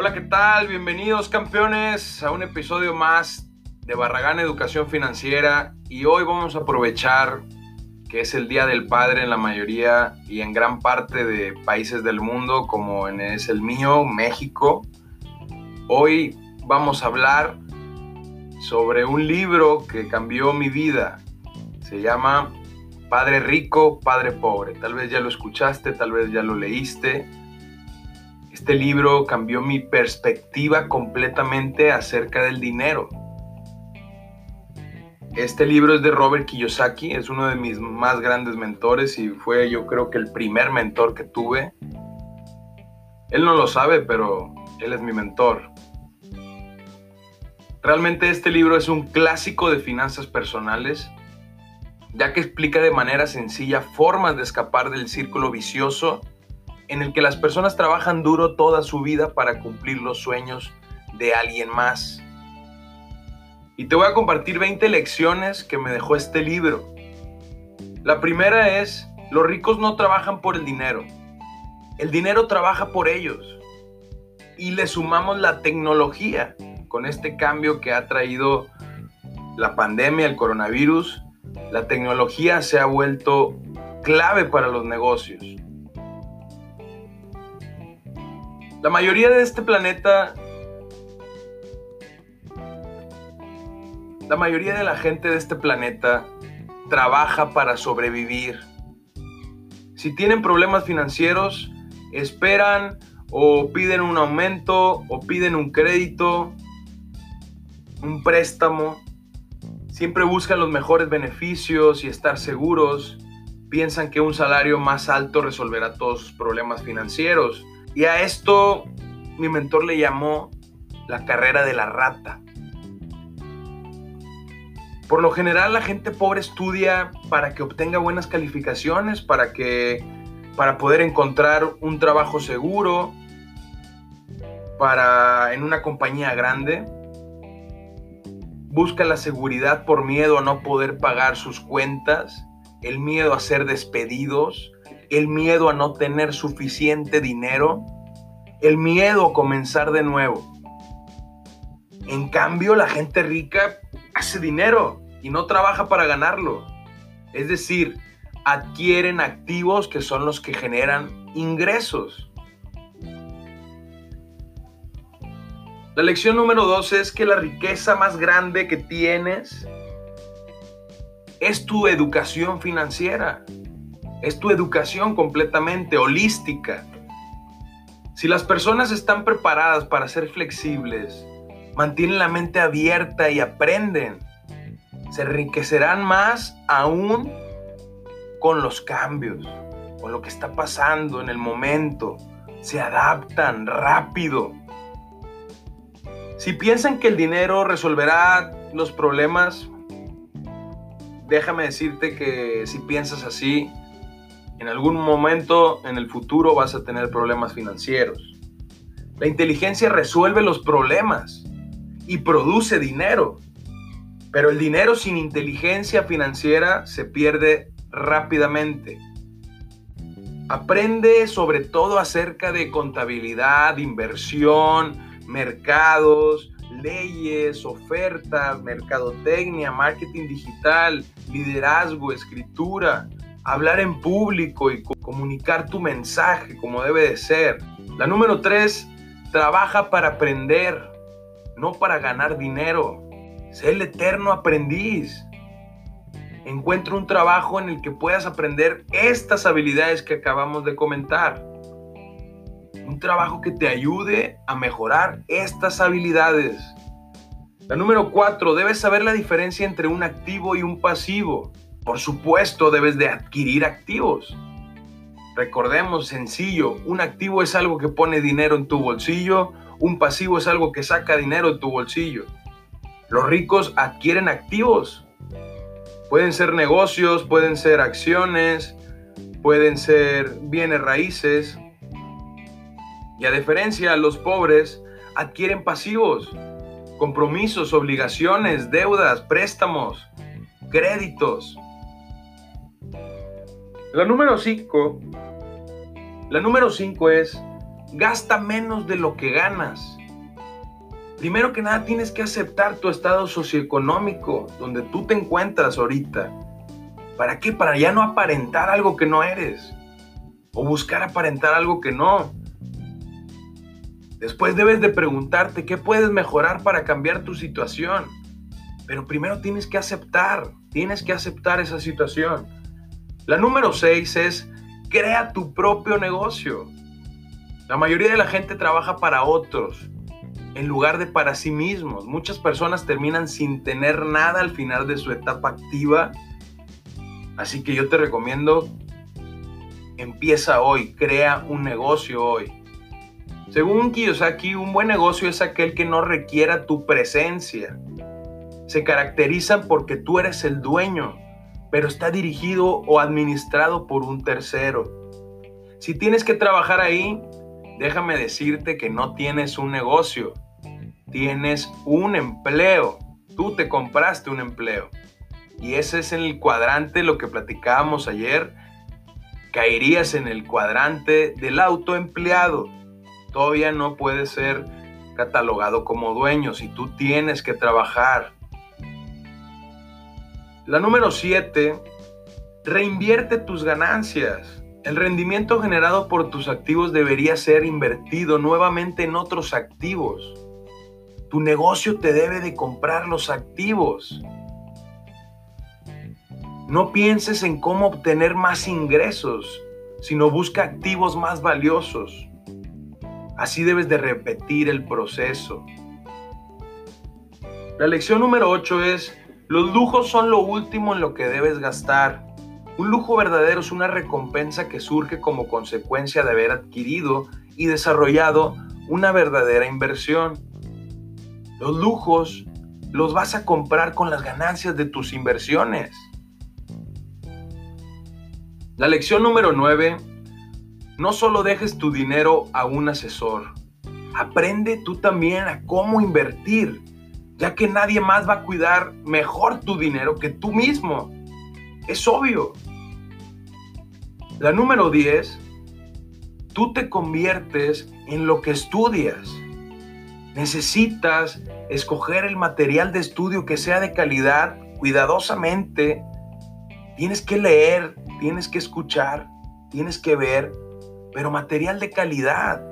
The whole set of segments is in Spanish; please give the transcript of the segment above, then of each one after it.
Hola, ¿qué tal? Bienvenidos campeones a un episodio más de Barragán Educación Financiera y hoy vamos a aprovechar que es el Día del Padre en la mayoría y en gran parte de países del mundo como es el mío, México. Hoy vamos a hablar sobre un libro que cambió mi vida. Se llama Padre Rico, Padre Pobre. Tal vez ya lo escuchaste, tal vez ya lo leíste este libro cambió mi perspectiva completamente acerca del dinero. Este libro es de Robert Kiyosaki, es uno de mis más grandes mentores y fue yo creo que el primer mentor que tuve. Él no lo sabe, pero él es mi mentor. Realmente este libro es un clásico de finanzas personales, ya que explica de manera sencilla formas de escapar del círculo vicioso en el que las personas trabajan duro toda su vida para cumplir los sueños de alguien más. Y te voy a compartir 20 lecciones que me dejó este libro. La primera es, los ricos no trabajan por el dinero, el dinero trabaja por ellos. Y le sumamos la tecnología con este cambio que ha traído la pandemia, el coronavirus. La tecnología se ha vuelto clave para los negocios. La mayoría de este planeta, la mayoría de la gente de este planeta trabaja para sobrevivir. Si tienen problemas financieros, esperan o piden un aumento o piden un crédito, un préstamo. Siempre buscan los mejores beneficios y estar seguros. Piensan que un salario más alto resolverá todos sus problemas financieros. Y a esto mi mentor le llamó la carrera de la rata. Por lo general la gente pobre estudia para que obtenga buenas calificaciones, para que para poder encontrar un trabajo seguro, para en una compañía grande. Busca la seguridad por miedo a no poder pagar sus cuentas, el miedo a ser despedidos, el miedo a no tener suficiente dinero, el miedo a comenzar de nuevo. En cambio, la gente rica hace dinero y no trabaja para ganarlo. Es decir, adquieren activos que son los que generan ingresos. La lección número dos es que la riqueza más grande que tienes es tu educación financiera. Es tu educación completamente holística. Si las personas están preparadas para ser flexibles, mantienen la mente abierta y aprenden, se enriquecerán más aún con los cambios, con lo que está pasando en el momento. Se adaptan rápido. Si piensan que el dinero resolverá los problemas, déjame decirte que si piensas así, en algún momento en el futuro vas a tener problemas financieros. La inteligencia resuelve los problemas y produce dinero. Pero el dinero sin inteligencia financiera se pierde rápidamente. Aprende sobre todo acerca de contabilidad, inversión, mercados, leyes, ofertas, mercadotecnia, marketing digital, liderazgo, escritura, hablar en público y comunicar tu mensaje como debe de ser. La número tres, trabaja para aprender, no para ganar dinero. Sé el eterno aprendiz. Encuentra un trabajo en el que puedas aprender estas habilidades que acabamos de comentar. Un trabajo que te ayude a mejorar estas habilidades. La número cuatro, debes saber la diferencia entre un activo y un pasivo. Por supuesto, debes de adquirir activos. Recordemos, sencillo, un activo es algo que pone dinero en tu bolsillo, un pasivo es algo que saca dinero de tu bolsillo. Los ricos adquieren activos. Pueden ser negocios, pueden ser acciones, pueden ser bienes raíces. Y a diferencia, los pobres adquieren pasivos, compromisos, obligaciones, deudas, préstamos, créditos. La número 5, la número 5 es Gasta menos de lo que ganas. Primero que nada tienes que aceptar tu estado socioeconómico, donde tú te encuentras ahorita. ¿Para qué? Para ya no aparentar algo que no eres. O buscar aparentar algo que no. Después debes de preguntarte qué puedes mejorar para cambiar tu situación. Pero primero tienes que aceptar, tienes que aceptar esa situación. La número 6 es crea tu propio negocio. La mayoría de la gente trabaja para otros en lugar de para sí mismos. Muchas personas terminan sin tener nada al final de su etapa activa. Así que yo te recomiendo, empieza hoy, crea un negocio hoy. Según Kiyosaki, un buen negocio es aquel que no requiera tu presencia. Se caracterizan porque tú eres el dueño, pero está dirigido o administrado por un tercero. Si tienes que trabajar ahí, déjame decirte que no tienes un negocio, tienes un empleo. Tú te compraste un empleo. Y ese es el cuadrante, lo que platicábamos ayer. Caerías en el cuadrante del autoempleado. Todavía no puedes ser catalogado como dueño si tú tienes que trabajar. La número 7, reinvierte tus ganancias. El rendimiento generado por tus activos debería ser invertido nuevamente en otros activos. Tu negocio te debe de comprar los activos. No pienses en cómo obtener más ingresos, sino busca activos más valiosos. Así debes de repetir el proceso. La lección número 8 es, los lujos son lo último en lo que debes gastar. Un lujo verdadero es una recompensa que surge como consecuencia de haber adquirido y desarrollado una verdadera inversión. Los lujos los vas a comprar con las ganancias de tus inversiones. La lección número 9 no solo dejes tu dinero a un asesor, aprende tú también a cómo invertir, ya que nadie más va a cuidar mejor tu dinero que tú mismo. Es obvio. La número 10, tú te conviertes en lo que estudias. Necesitas escoger el material de estudio que sea de calidad cuidadosamente. Tienes que leer, tienes que escuchar, tienes que ver pero material de calidad.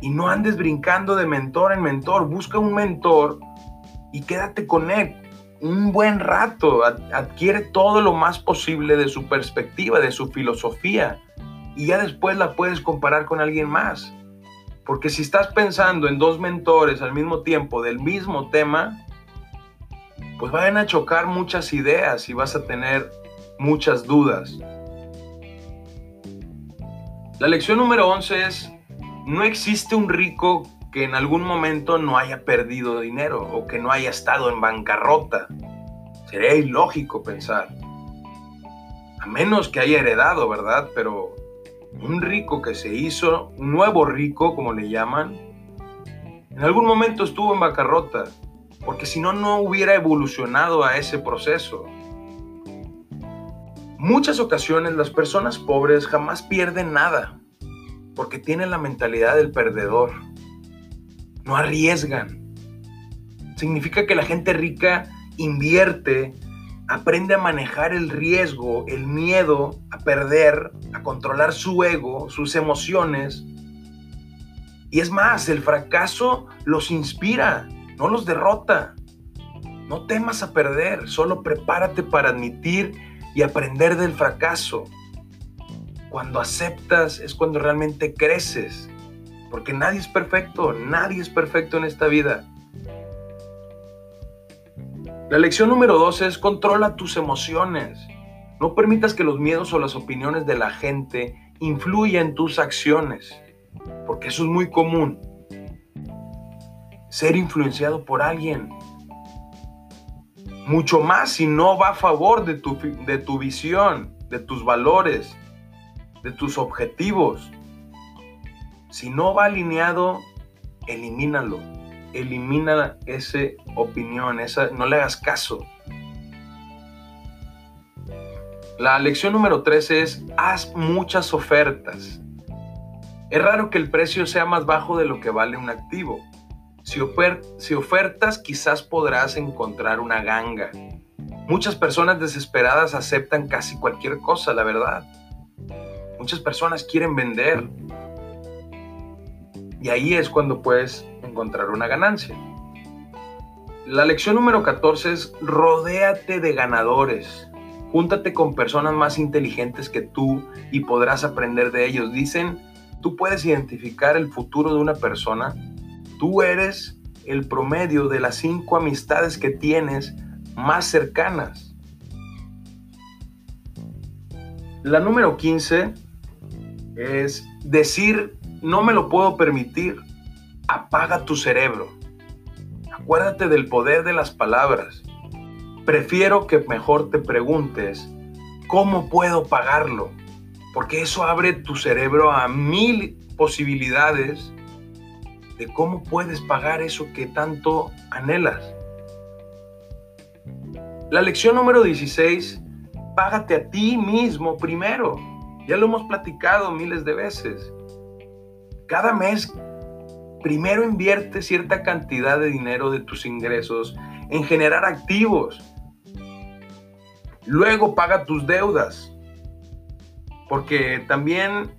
Y no andes brincando de mentor en mentor. Busca un mentor y quédate con él un buen rato. Adquiere todo lo más posible de su perspectiva, de su filosofía. Y ya después la puedes comparar con alguien más. Porque si estás pensando en dos mentores al mismo tiempo del mismo tema, pues vayan a chocar muchas ideas y vas a tener muchas dudas. La lección número 11 es, no existe un rico que en algún momento no haya perdido dinero o que no haya estado en bancarrota. Sería ilógico pensar. A menos que haya heredado, ¿verdad? Pero un rico que se hizo, un nuevo rico, como le llaman, en algún momento estuvo en bancarrota, porque si no, no hubiera evolucionado a ese proceso. Muchas ocasiones las personas pobres jamás pierden nada porque tienen la mentalidad del perdedor. No arriesgan. Significa que la gente rica invierte, aprende a manejar el riesgo, el miedo a perder, a controlar su ego, sus emociones. Y es más, el fracaso los inspira, no los derrota. No temas a perder, solo prepárate para admitir y aprender del fracaso. Cuando aceptas es cuando realmente creces, porque nadie es perfecto, nadie es perfecto en esta vida. La lección número dos es controla tus emociones. No permitas que los miedos o las opiniones de la gente influyan en tus acciones, porque eso es muy común. Ser influenciado por alguien, mucho más si no va a favor de tu, de tu visión, de tus valores, de tus objetivos. Si no va alineado, elimínalo. Elimina esa opinión, esa, no le hagas caso. La lección número 13 es, haz muchas ofertas. Es raro que el precio sea más bajo de lo que vale un activo. Si, si, ofertas, quizás podrás encontrar una ganga. Muchas personas desesperadas aceptan casi cualquier cosa, la verdad. Muchas personas quieren vender. Y ahí es cuando puedes encontrar una ganancia. La lección número 14 es rodéate de ganadores. Júntate con personas más inteligentes que tú y podrás aprender de ellos. Dicen, tú puedes identificar el futuro de una persona. Tú eres el promedio de las cinco amistades que tienes más cercanas. La número 15 es decir, no me lo puedo permitir. Apaga tu cerebro. Acuérdate del poder de las palabras. Prefiero que mejor te preguntes, ¿cómo puedo pagarlo? Porque eso abre tu cerebro a mil posibilidades de cómo puedes pagar eso que tanto anhelas. La lección número 16, págate a ti mismo primero. Ya lo hemos platicado miles de veces. Cada mes, primero invierte cierta cantidad de dinero de tus ingresos en generar activos. Luego paga tus deudas. Porque también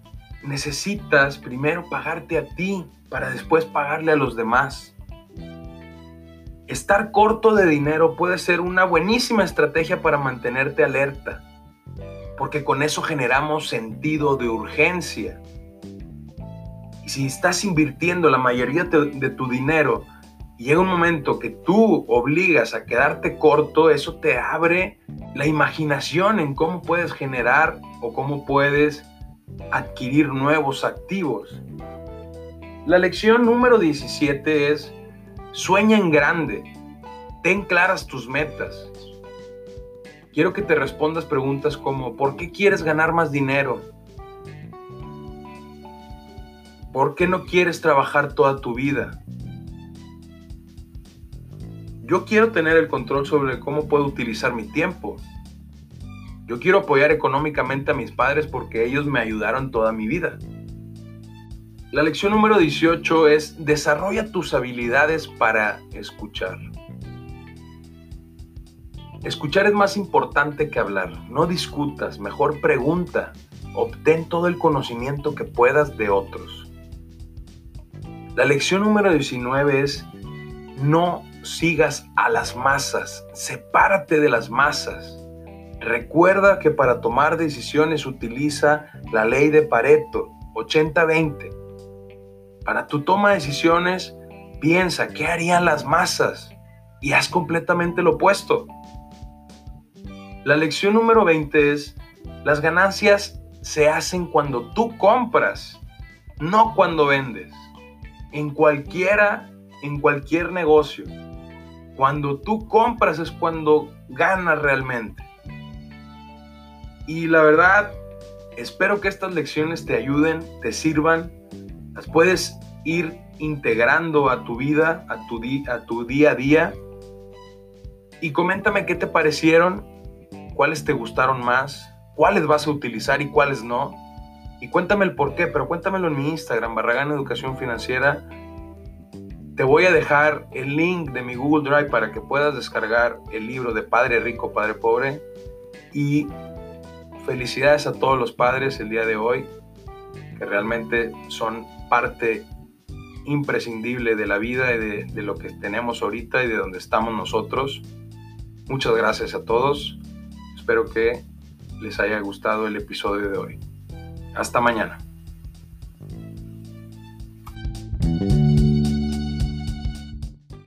necesitas primero pagarte a ti para después pagarle a los demás. Estar corto de dinero puede ser una buenísima estrategia para mantenerte alerta, porque con eso generamos sentido de urgencia. Y si estás invirtiendo la mayoría de tu dinero y llega un momento que tú obligas a quedarte corto, eso te abre la imaginación en cómo puedes generar o cómo puedes adquirir nuevos activos. La lección número 17 es Sueña en grande. Ten claras tus metas. Quiero que te respondas preguntas como ¿por qué quieres ganar más dinero? ¿Por qué no quieres trabajar toda tu vida? Yo quiero tener el control sobre cómo puedo utilizar mi tiempo. Yo quiero apoyar económicamente a mis padres porque ellos me ayudaron toda mi vida. La lección número 18 es desarrolla tus habilidades para escuchar. Escuchar es más importante que hablar. No discutas, mejor pregunta. Obtén todo el conocimiento que puedas de otros. La lección número 19 es no sigas a las masas, sepárate de las masas. Recuerda que para tomar decisiones utiliza la ley de Pareto, 80-20. Para tu toma de decisiones, piensa qué harían las masas y haz completamente lo opuesto. La lección número 20 es, las ganancias se hacen cuando tú compras, no cuando vendes. En cualquiera, en cualquier negocio. Cuando tú compras es cuando ganas realmente. Y la verdad, espero que estas lecciones te ayuden, te sirvan las puedes ir integrando a tu vida, a tu, a tu día a día. Y coméntame qué te parecieron, cuáles te gustaron más, cuáles vas a utilizar y cuáles no. Y cuéntame el por qué, pero cuéntamelo en mi Instagram, Barragán Educación Financiera. Te voy a dejar el link de mi Google Drive para que puedas descargar el libro de Padre Rico, Padre Pobre. Y felicidades a todos los padres el día de hoy, que realmente son parte imprescindible de la vida y de, lo que tenemos ahorita y de donde estamos nosotros. Muchas gracias a todos. Espero que les haya gustado el episodio de hoy. Hasta mañana.